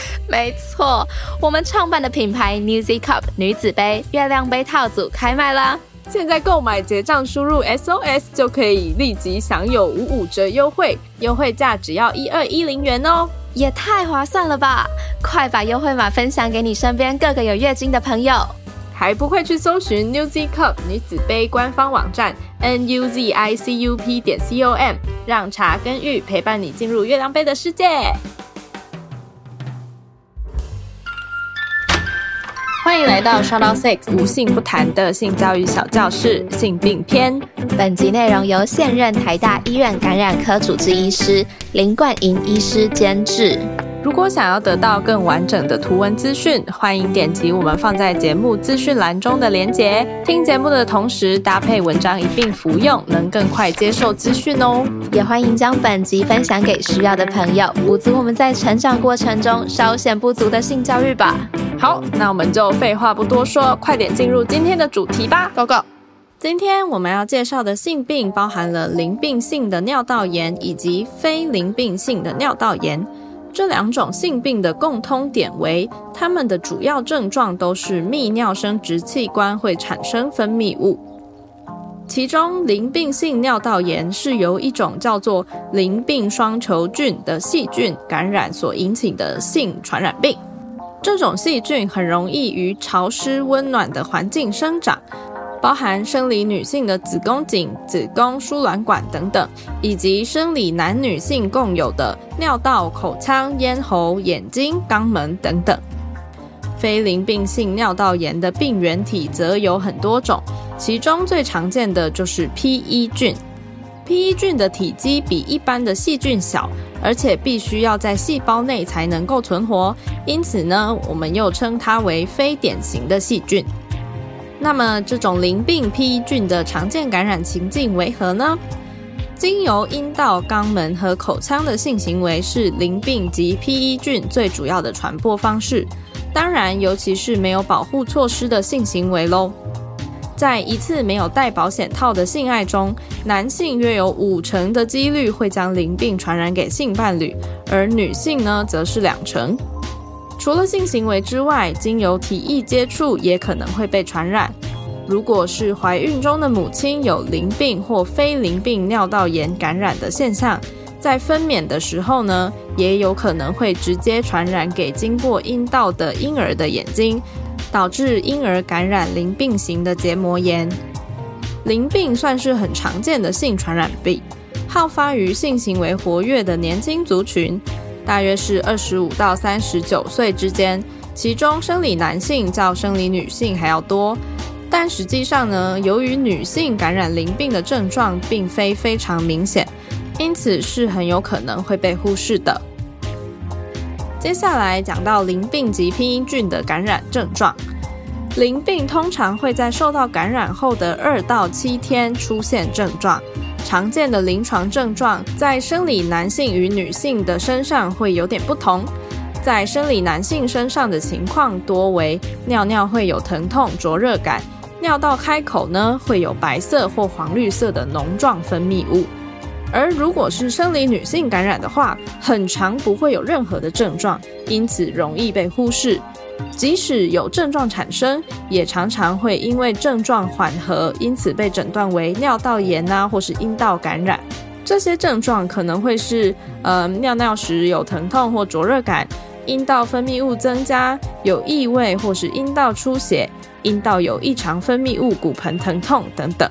没错，我们创办的品牌 Newzy Cup 女子杯月亮杯套组开卖啦！现在购买结账输入 SOS 就可以立即享有五五折优惠，优惠价只要一二一零元哦。也太划算了吧！快把优惠码分享给你身边各个有月经的朋友，还不快去搜寻 Newzy Cup 女子杯官方网站 n u z i c u p 点 c o m，让茶跟玉陪伴你进入月亮杯的世界。欢迎来到 Shout Out Sex 无性不谈的性教育小教室性病篇。本集内容由现任台大医院感染科主治医师林冠莹医师监制。如果想要得到更完整的图文资讯，欢迎点击我们放在节目资讯栏中的连结。听节目的同时搭配文章一并服用，能更快接受资讯哦。也欢迎将本集分享给需要的朋友，补足我们在成长过程中稍显不足的性教育吧。好，那我们就废话不多说，快点进入今天的主题吧。Go go！今天我们要介绍的性病包含了淋病性的尿道炎以及非淋病性的尿道炎。这两种性病的共通点为，它们的主要症状都是泌尿生殖器官会产生分泌物。其中，淋病性尿道炎是由一种叫做淋病双球菌的细菌感染所引起的性传染病。这种细菌很容易于潮湿温暖的环境生长。包含生理女性的子宫颈、子宫输卵管等等，以及生理男女性共有的尿道、口腔、咽喉、眼睛、肛门等等。非淋病性尿道炎的病原体则有很多种，其中最常见的就是 P-E 菌。P-E 菌的体积比一般的细菌小，而且必须要在细胞内才能够存活，因此呢，我们又称它为非典型的细菌。那么，这种淋病 P E 菌的常见感染情境为何呢？经由阴道、肛门和口腔的性行为是淋病及 P E 菌最主要的传播方式。当然，尤其是没有保护措施的性行为喽。在一次没有戴保险套的性爱中，男性约有五成的几率会将淋病传染给性伴侣，而女性呢，则是两成。除了性行为之外，经由体液接触也可能会被传染。如果是怀孕中的母亲有淋病或非淋病尿道炎感染的现象，在分娩的时候呢，也有可能会直接传染给经过阴道的婴儿的眼睛，导致婴儿感染淋病型的结膜炎。淋病算是很常见的性传染病，好发于性行为活跃的年轻族群。大约是二十五到三十九岁之间，其中生理男性较生理女性还要多。但实际上呢，由于女性感染淋病的症状并非非常明显，因此是很有可能会被忽视的。接下来讲到淋病及拼音菌的感染症状，淋病通常会在受到感染后的二到七天出现症状。常见的临床症状，在生理男性与女性的身上会有点不同。在生理男性身上的情况多为尿尿会有疼痛、灼热感，尿道开口呢会有白色或黄绿色的脓状分泌物。而如果是生理女性感染的话，很长不会有任何的症状，因此容易被忽视。即使有症状产生，也常常会因为症状缓和，因此被诊断为尿道炎啊，或是阴道感染。这些症状可能会是，呃，尿尿时有疼痛或灼热感，阴道分泌物增加，有异味或是阴道出血，阴道有异常分泌物、骨盆疼痛等等。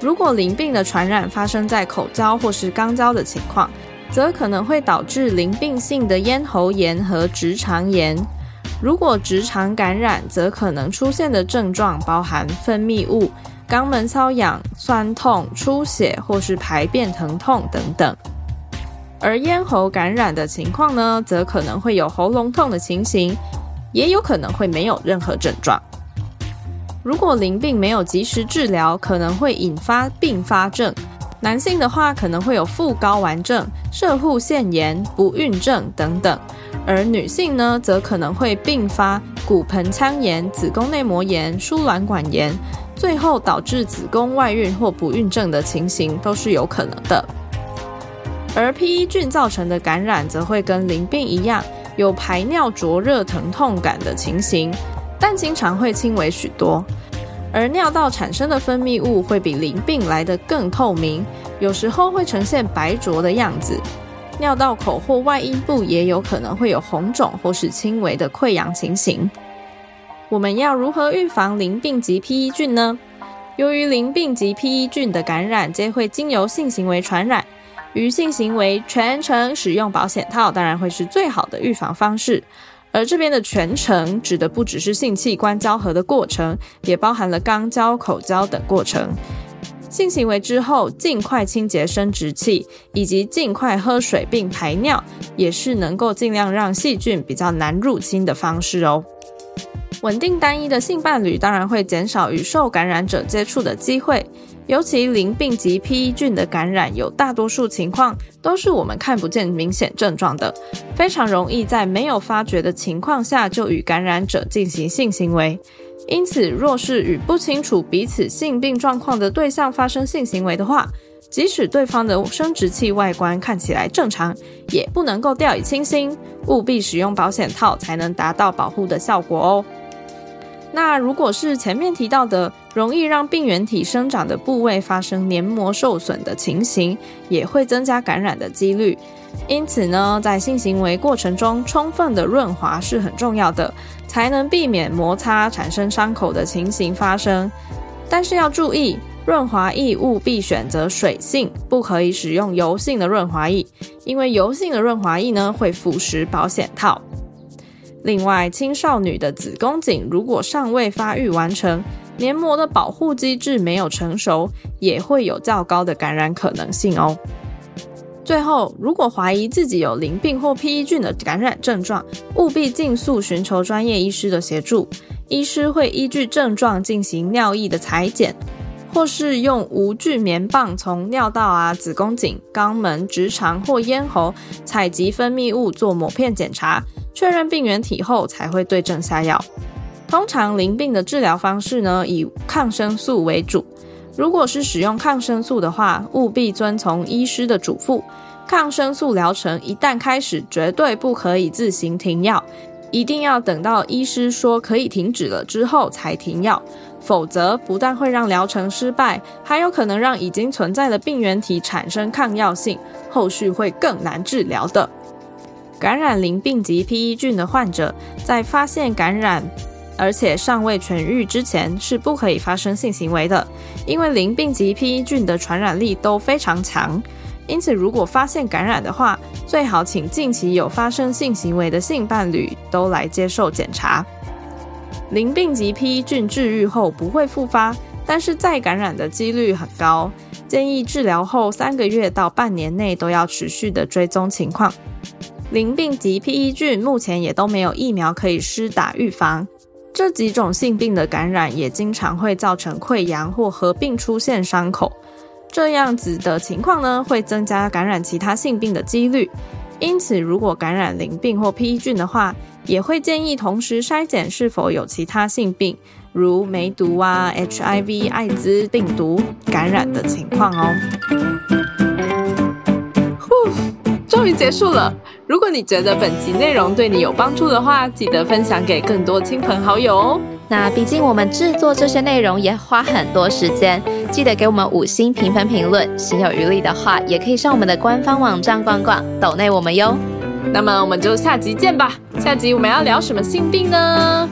如果淋病的传染发生在口交或是肛交的情况，则可能会导致淋病性的咽喉炎和直肠炎。如果直肠感染，则可能出现的症状包含分泌物、肛门瘙痒、酸痛、出血或是排便疼痛等等。而咽喉感染的情况呢，则可能会有喉咙痛的情形，也有可能会没有任何症状。如果淋病没有及时治疗，可能会引发并发症。男性的话，可能会有副睾丸症、射护腺炎、不孕症等等；而女性呢，则可能会并发骨盆腔炎、子宫内膜炎、输卵管炎，最后导致子宫外孕或不孕症的情形都是有可能的。而 P E 菌造成的感染，则会跟淋病一样，有排尿灼热、疼痛感的情形，但经常会轻微许多。而尿道产生的分泌物会比淋病来得更透明，有时候会呈现白浊的样子。尿道口或外阴部也有可能会有红肿或是轻微的溃疡情形。我们要如何预防淋病及 P E 菌呢？由于淋病及 P E 菌的感染皆会经由性行为传染，于性行为全程使用保险套当然会是最好的预防方式。而这边的全程指的不只是性器官交合的过程，也包含了肛交、口交等过程。性行为之后，尽快清洁生殖器，以及尽快喝水并排尿，也是能够尽量让细菌比较难入侵的方式哦。稳定单一的性伴侣，当然会减少与受感染者接触的机会。尤其淋病及 P E 菌的感染，有大多数情况都是我们看不见明显症状的，非常容易在没有发觉的情况下就与感染者进行性行为。因此，若是与不清楚彼此性病状况的对象发生性行为的话，即使对方的生殖器外观看起来正常，也不能够掉以轻心，务必使用保险套才能达到保护的效果哦。那如果是前面提到的，容易让病原体生长的部位发生黏膜受损的情形，也会增加感染的几率。因此呢，在性行为过程中，充分的润滑是很重要的，才能避免摩擦产生伤口的情形发生。但是要注意，润滑液务必选择水性，不可以使用油性的润滑液，因为油性的润滑液呢会腐蚀保险套。另外，青少女的子宫颈如果尚未发育完成，黏膜的保护机制没有成熟，也会有较高的感染可能性哦。最后，如果怀疑自己有淋病或 P E 菌的感染症状，务必尽速寻求专业医师的协助。医师会依据症状进行尿液的裁剪，或是用无菌棉棒从尿道啊、子宫颈、肛门、直肠或咽喉采集分泌物做抹片检查。确认病原体后才会对症下药。通常淋病的治疗方式呢，以抗生素为主。如果是使用抗生素的话，务必遵从医师的嘱咐。抗生素疗程一旦开始，绝对不可以自行停药，一定要等到医师说可以停止了之后才停药。否则，不但会让疗程失败，还有可能让已经存在的病原体产生抗药性，后续会更难治疗的。感染淋病及 P E 菌的患者，在发现感染而且尚未痊愈之前，是不可以发生性行为的，因为淋病及 P E 菌的传染力都非常强。因此，如果发现感染的话，最好请近期有发生性行为的性伴侣都来接受检查。淋病及 P E 菌治愈后不会复发，但是再感染的几率很高，建议治疗后三个月到半年内都要持续的追踪情况。淋病及 P E 菌目前也都没有疫苗可以施打预防，这几种性病的感染也经常会造成溃疡或合并出现伤口，这样子的情况呢，会增加感染其他性病的几率。因此，如果感染淋病或 P E 菌的话，也会建议同时筛检是否有其他性病，如梅毒啊、H I V、艾滋病毒感染的情况哦。结束了。如果你觉得本集内容对你有帮助的话，记得分享给更多亲朋好友哦。那毕竟我们制作这些内容也花很多时间，记得给我们五星评分评论。心有余力的话，也可以上我们的官方网站逛逛，抖内我们哟。那么我们就下集见吧。下集我们要聊什么性病呢？